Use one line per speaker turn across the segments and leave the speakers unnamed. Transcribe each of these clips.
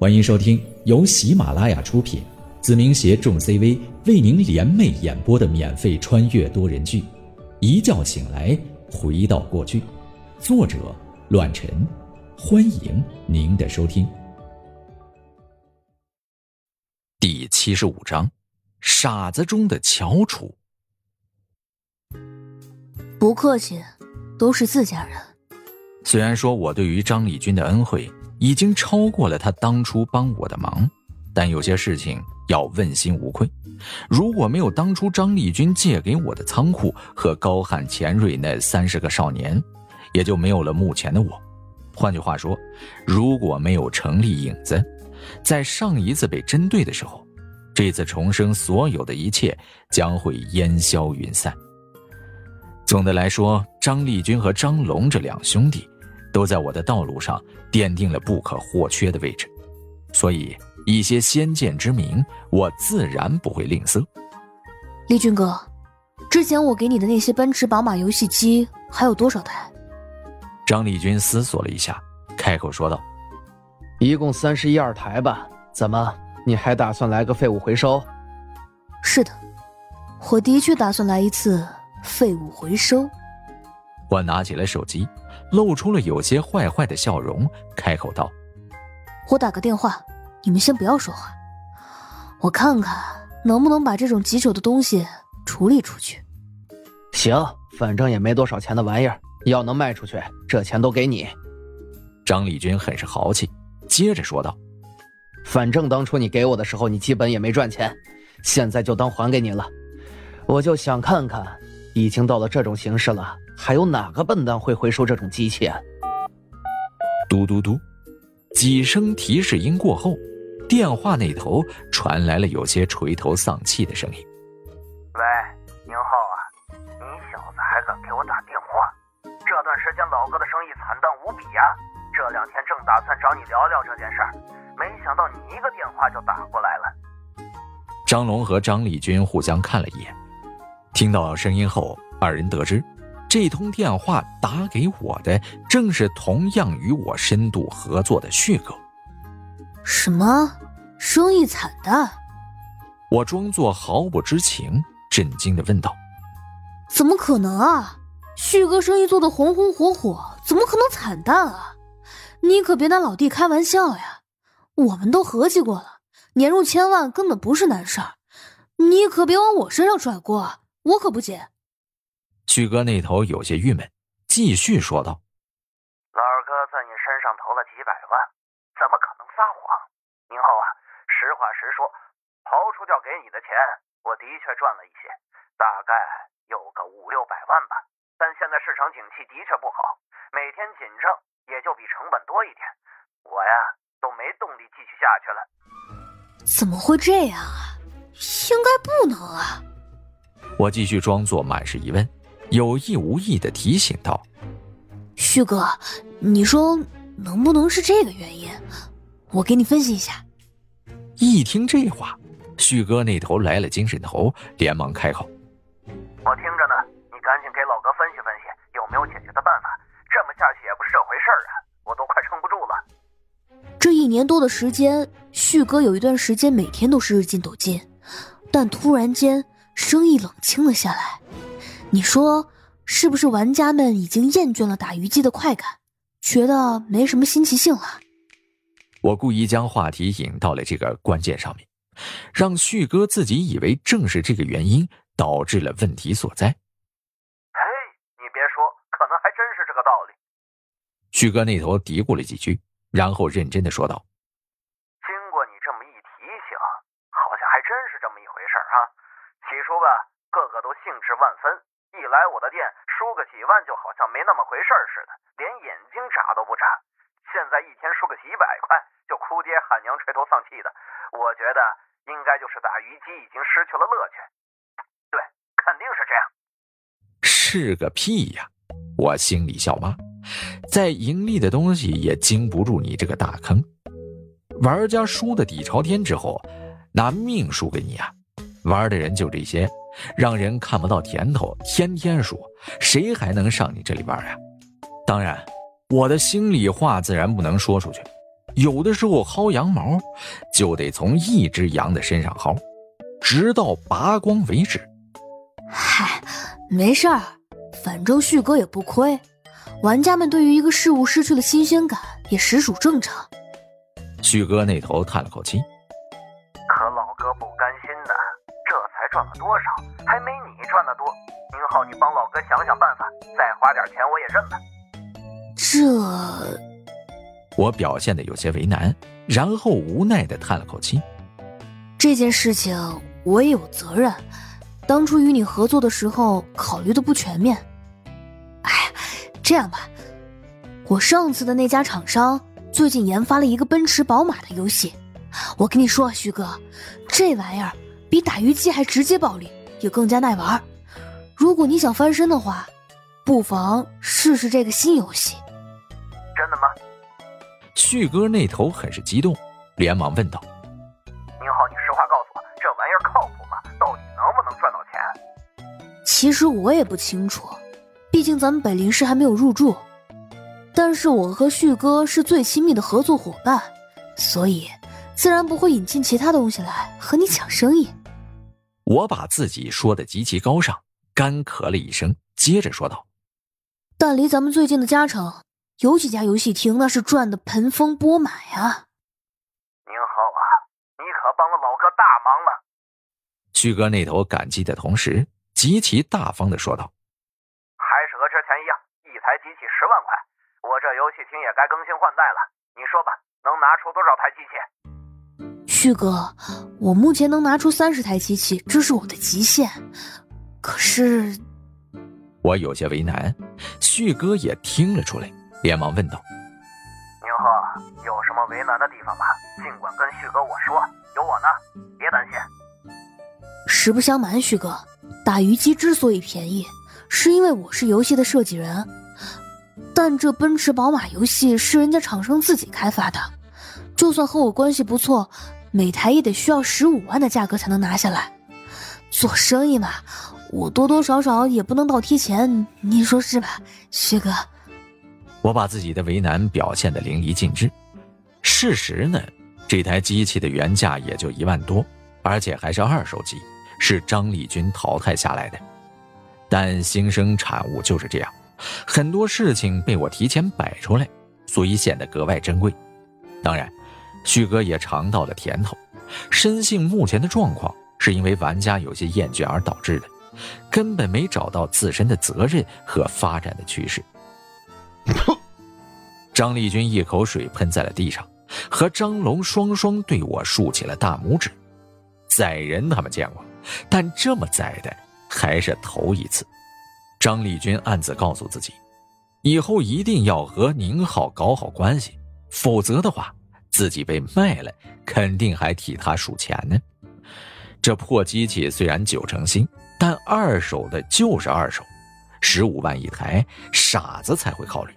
欢迎收听由喜马拉雅出品，子明携众 CV 为您联袂演播的免费穿越多人剧《一觉醒来回到过去》，作者：乱臣。欢迎您的收听。第七十五章：傻子中的翘楚。
不客气，都是自家人。
虽然说我对于张立军的恩惠。已经超过了他当初帮我的忙，但有些事情要问心无愧。如果没有当初张立军借给我的仓库和高翰、钱瑞那三十个少年，也就没有了目前的我。换句话说，如果没有成立影子，在上一次被针对的时候，这次重生所有的一切将会烟消云散。总的来说，张立军和张龙这两兄弟。都在我的道路上奠定了不可或缺的位置，所以一些先见之明，我自然不会吝啬。
立军哥，之前我给你的那些奔驰、宝马游戏机还有多少台？
张立军思索了一下，开口说道：“
一共三十一二台吧？怎么，你还打算来个废物回收？”“
是的，我的确打算来一次废物回收。”
我拿起了手机。露出了有些坏坏的笑容，开口道：“
我打个电话，你们先不要说话，我看看能不能把这种棘手的东西处理出去。”“
行，反正也没多少钱的玩意儿，要能卖出去，这钱都给你。”
张丽君很是豪气，接着说道：“
反正当初你给我的时候，你基本也没赚钱，现在就当还给你了。我就想看看，已经到了这种形势了。”还有哪个笨蛋会回收这种机器啊？
嘟嘟嘟，几声提示音过后，电话那头传来了有些垂头丧气的声音：“
喂，宁浩啊，你小子还敢给我打电话？这段时间老哥的生意惨淡无比呀，这两天正打算找你聊聊这件事儿，没想到你一个电话就打过来了。”
张龙和张丽君互相看了一眼，听到声音后，二人得知。这通电话打给我的正是同样与我深度合作的旭哥。
什么？生意惨淡？
我装作毫不知情，震惊的问道：“
怎么可能啊？旭哥生意做得红红火火，怎么可能惨淡啊？你可别拿老弟开玩笑呀！我们都合计过了，年入千万根本不是难事儿，你可别往我身上甩锅，我可不接。”
旭哥那头有些郁闷，继续说道：“
老二哥在你身上投了几百万，怎么可能撒谎？宁浩啊，实话实说，刨除掉给你的钱，我的确赚了一些，大概有个五六百万吧。但现在市场景气的确不好，每天紧张，也就比成本多一点。我呀，都没动力继续下去了。
怎么会这样啊？应该不能啊！
我继续装作满是疑问。”有意无意的提醒道：“
旭哥，你说能不能是这个原因？我给你分析一下。”
一听这话，旭哥那头来了精神头，连忙开口：“
我听着呢，你赶紧给老哥分析分析，有没有解决的办法？这么下去也不是这回事儿啊，我都快撑不住了。”
这一年多的时间，旭哥有一段时间每天都是日进斗金，但突然间生意冷清了下来。你说是不是玩家们已经厌倦了打虞姬的快感，觉得没什么新奇性了？
我故意将话题引到了这个关键上面，让旭哥自己以为正是这个原因导致了问题所在。
嘿，你别说，可能还真是这个道理。
旭哥那头嘀咕了几句，然后认真的说道：“
经过你这么一提醒，好像还真是这么一回事啊。起初吧，个个都兴致万分。”一来我的店输个几万就好像没那么回事似的，连眼睛眨都不眨。现在一天输个几百块就哭爹喊娘、垂头丧气的，我觉得应该就是打鱼机已经失去了乐趣。对，肯定是这样。
是个屁呀！我心里笑骂，再盈利的东西也经不住你这个大坑。玩家输的底朝天之后，拿命输给你啊！玩的人就这些。让人看不到甜头，天天说，谁还能上你这里玩呀？当然，我的心里话自然不能说出去，有的时候薅羊毛，就得从一只羊的身上薅，直到拔光为止。
嗨，没事儿，反正旭哥也不亏。玩家们对于一个事物失去了新鲜感，也实属正常。
旭哥那头叹了口气，
可老哥不甘心呢，这才赚了多少。宁浩，你帮老哥想想办法，再花点钱我也认了。
这，
我表现的有些为难，然后无奈的叹了口气。
这件事情我也有责任，当初与你合作的时候考虑的不全面。哎，这样吧，我上次的那家厂商最近研发了一个奔驰宝马的游戏，我跟你说，徐哥，这玩意儿比打鱼机还直接暴力，也更加耐玩。如果你想翻身的话，不妨试试这个新游戏。
真的吗？
旭哥那头很是激动，连忙问道：“
宁浩，你实话告诉我，这玩意儿靠谱吗？到底能不能赚到钱？”
其实我也不清楚，毕竟咱们北林市还没有入驻。但是我和旭哥是最亲密的合作伙伴，所以自然不会引进其他东西来和你抢生意。
我把自己说的极其高尚，干咳了一声，接着说道：“
但离咱们最近的加成。”有几家游戏厅那是赚的盆丰钵满呀！
宁浩啊，你可帮了老哥大忙了。
旭哥那头感激的同时，极其大方的说道：“
还是和之前一样，一台机器十万块。我这游戏厅也该更新换代了。你说吧，能拿出多少台机器？”
旭哥，我目前能拿出三十台机器，这是我的极限。可是，
我有些为难。旭哥也听了出来。连忙问道：“
宁浩，有什么为难的地方吗？尽管跟旭哥我说，有我呢，别担心。”
实不相瞒，旭哥，打鱼机之所以便宜，是因为我是游戏的设计人。但这奔驰宝马游戏是人家厂商自己开发的，就算和我关系不错，每台也得需要十五万的价格才能拿下来。做生意嘛，我多多少少也不能倒贴钱，你说是吧，旭哥？
我把自己的为难表现的淋漓尽致。事实呢，这台机器的原价也就一万多，而且还是二手机，是张立军淘汰下来的。但新生产物就是这样，很多事情被我提前摆出来，所以显得格外珍贵。当然，旭哥也尝到了甜头，深信目前的状况是因为玩家有些厌倦而导致的，根本没找到自身的责任和发展的趋势。张立军一口水喷在了地上，和张龙双双对我竖起了大拇指。宰人他们见过，但这么宰的还是头一次。张立军暗自告诉自己，以后一定要和宁浩搞好关系，否则的话，自己被卖了，肯定还替他数钱呢。这破机器虽然九成新，但二手的就是二手。十五万一台，傻子才会考虑。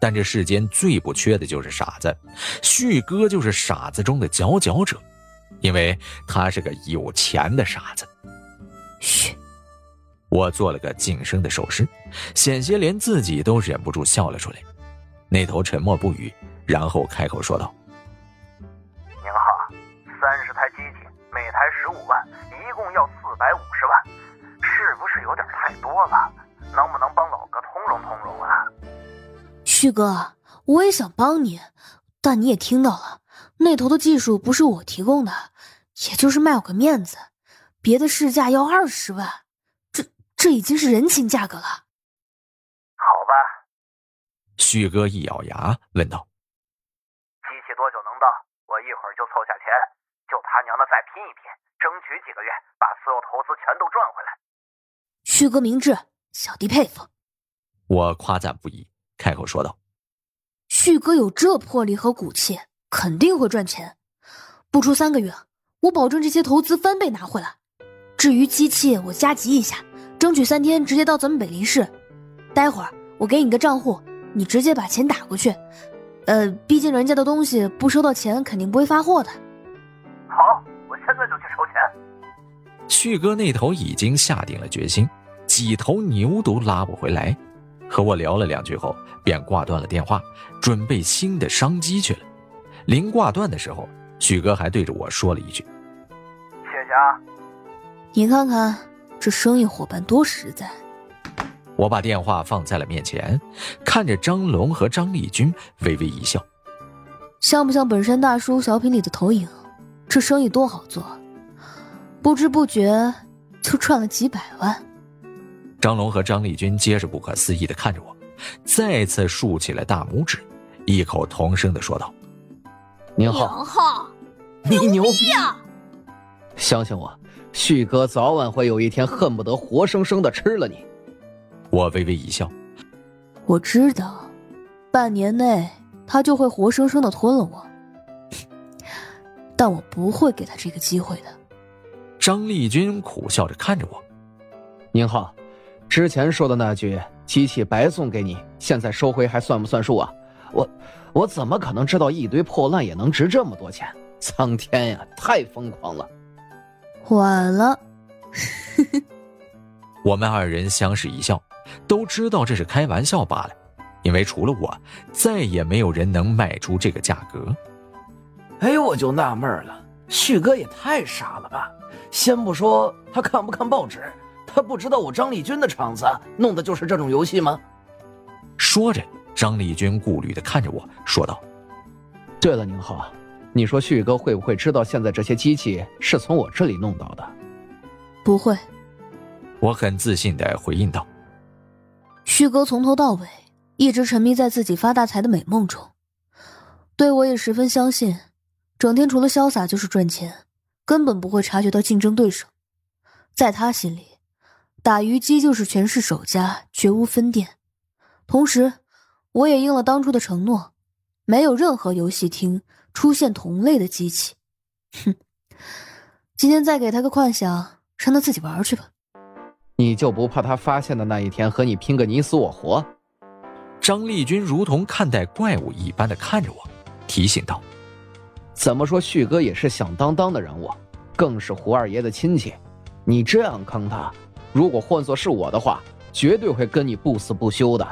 但这世间最不缺的就是傻子，旭哥就是傻子中的佼佼者，因为他是个有钱的傻子。
嘘，
我做了个噤声的手势，险些连自己都忍不住笑了出来。那头沉默不语，然后开口说道：“
您好，三十台机器，每台十五万，一共要四百五十万，
旭哥，我也想帮你，但你也听到了，那头的技术不是我提供的，也就是卖我个面子，别的市价要二十万，这这已经是人情价格了。
好吧。
旭哥一咬牙问道：“
机器多久能到？我一会儿就凑下钱，就他娘的再拼一拼，争取几个月把所有投资全都赚回来。”
旭哥明智。小弟佩服，
我夸赞不已，开口说道：“
旭哥有这魄力和骨气，肯定会赚钱。不出三个月，我保证这些投资翻倍拿回来。至于机器，我加急一下，争取三天直接到咱们北林市。待会儿我给你个账户，你直接把钱打过去。呃，毕竟人家的东西不收到钱，肯定不会发货的。
好，我现在就去筹钱。”
旭哥那头已经下定了决心。几头牛都拉不回来，和我聊了两句后，便挂断了电话，准备新的商机去了。临挂断的时候，许哥还对着我说了一句：“
谢谢啊。”
你看看这生意伙伴多实在。
我把电话放在了面前，看着张龙和张丽君，微微一笑。
像不像本山大叔小品里的投影？这生意多好做，不知不觉就赚了几百万。
张龙和张丽君皆是不可思议的看着我，再次竖起了大拇指，异口同声的说道：“
宁浩，你牛逼啊！相信我，旭哥早晚会有一天恨不得活生生的吃了你。”
我微微一笑，
我知道，半年内他就会活生生的吞了我，但我不会给他这个机会的。
张丽君苦笑着看着我，
宁浩，之前说的那句机器白送给你，现在收回还算不算数啊？我，我怎么可能知道一堆破烂也能值这么多钱？苍天呀，太疯狂了！
晚了，
我们二人相视一笑。都知道这是开玩笑罢了，因为除了我，再也没有人能卖出这个价格。
哎，我就纳闷了，旭哥也太傻了吧！先不说他看不看报纸，他不知道我张丽君的厂子弄的就是这种游戏吗？
说着，张丽君顾虑的看着我说道：“
对了，宁浩，你说旭哥会不会知道现在这些机器是从我这里弄到的？”
不会，
我很自信的回应道。
旭哥从头到尾一直沉迷在自己发大财的美梦中，对我也十分相信，整天除了潇洒就是赚钱，根本不会察觉到竞争对手。在他心里，打鱼机就是全市首家，绝无分店。同时，我也应了当初的承诺，没有任何游戏厅出现同类的机器。哼，今天再给他个幻想，让他自己玩去吧。
你就不怕他发现的那一天和你拼个你死我活？
张丽君如同看待怪物一般的看着我，提醒道：“
怎么说，旭哥也是响当当的人物，更是胡二爷的亲戚。你这样坑他，如果换做是我的话，绝对会跟你不死不休的。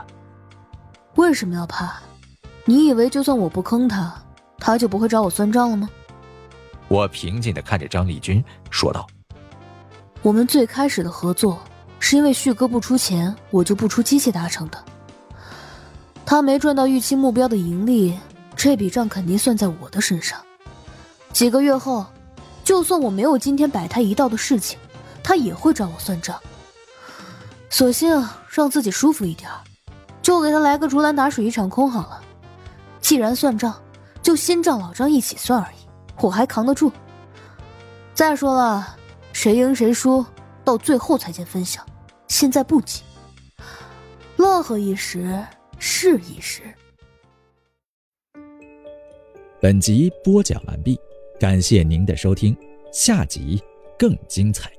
为什么要怕？你以为就算我不坑他，他就不会找我算账了吗？”
我平静的看着张丽君说道：“
我们最开始的合作。”是因为旭哥不出钱，我就不出机器达成的。他没赚到预期目标的盈利，这笔账肯定算在我的身上。几个月后，就算我没有今天摆他一道的事情，他也会找我算账。索性让自己舒服一点，就给他来个竹篮打水一场空好了。既然算账，就新账老账一起算而已，我还扛得住。再说了，谁赢谁输。到最后才见分晓，现在不急。乐呵一时是一时。
本集播讲完毕，感谢您的收听，下集更精彩。